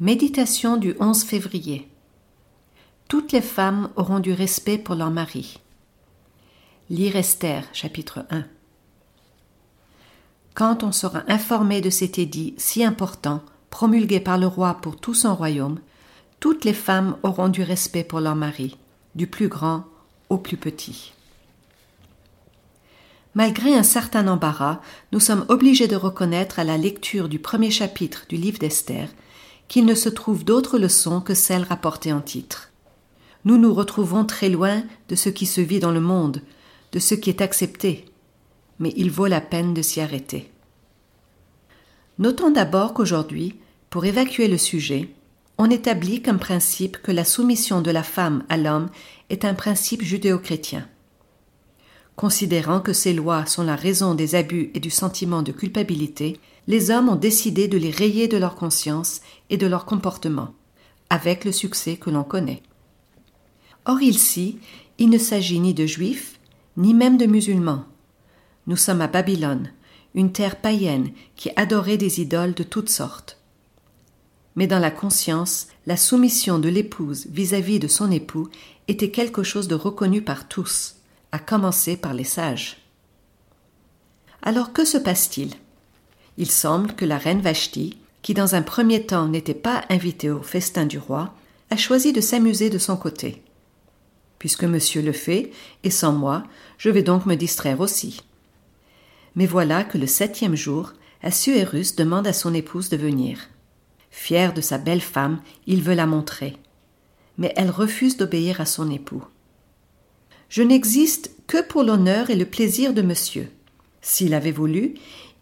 Méditation du 11 février. Toutes les femmes auront du respect pour leur mari. Lire Esther, chapitre 1. Quand on sera informé de cet édit si important, promulgué par le roi pour tout son royaume, toutes les femmes auront du respect pour leur mari, du plus grand au plus petit. Malgré un certain embarras, nous sommes obligés de reconnaître à la lecture du premier chapitre du livre d'Esther qu'il ne se trouve d'autres leçons que celles rapportées en titre. Nous nous retrouvons très loin de ce qui se vit dans le monde, de ce qui est accepté, mais il vaut la peine de s'y arrêter. Notons d'abord qu'aujourd'hui, pour évacuer le sujet, on établit comme principe que la soumission de la femme à l'homme est un principe judéo-chrétien. Considérant que ces lois sont la raison des abus et du sentiment de culpabilité, les hommes ont décidé de les rayer de leur conscience et de leur comportement, avec le succès que l'on connaît. Or ici, il ne s'agit ni de juifs, ni même de musulmans. Nous sommes à Babylone, une terre païenne qui adorait des idoles de toutes sortes. Mais dans la conscience, la soumission de l'épouse vis-à-vis de son époux était quelque chose de reconnu par tous à commencer par les sages. Alors que se passe-t-il? Il semble que la reine Vashti, qui dans un premier temps n'était pas invitée au festin du roi, a choisi de s'amuser de son côté. Puisque monsieur le fait, et sans moi, je vais donc me distraire aussi. Mais voilà que le septième jour, Assuérus demande à son épouse de venir. Fier de sa belle femme, il veut la montrer. Mais elle refuse d'obéir à son époux. Je n'existe que pour l'honneur et le plaisir de monsieur. S'il avait voulu,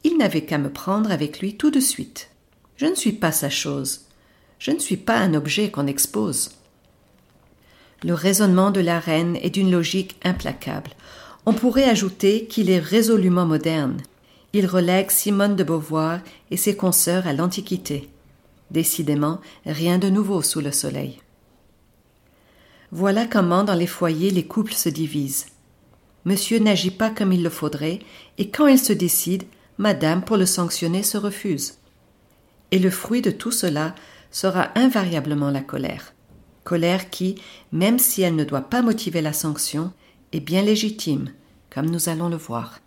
il n'avait qu'à me prendre avec lui tout de suite. Je ne suis pas sa chose. Je ne suis pas un objet qu'on expose. Le raisonnement de la reine est d'une logique implacable. On pourrait ajouter qu'il est résolument moderne. Il relègue Simone de Beauvoir et ses consoeurs à l'Antiquité. Décidément, rien de nouveau sous le soleil. Voilà comment dans les foyers les couples se divisent. Monsieur n'agit pas comme il le faudrait, et quand il se décide, madame, pour le sanctionner, se refuse. Et le fruit de tout cela sera invariablement la colère. Colère qui, même si elle ne doit pas motiver la sanction, est bien légitime, comme nous allons le voir.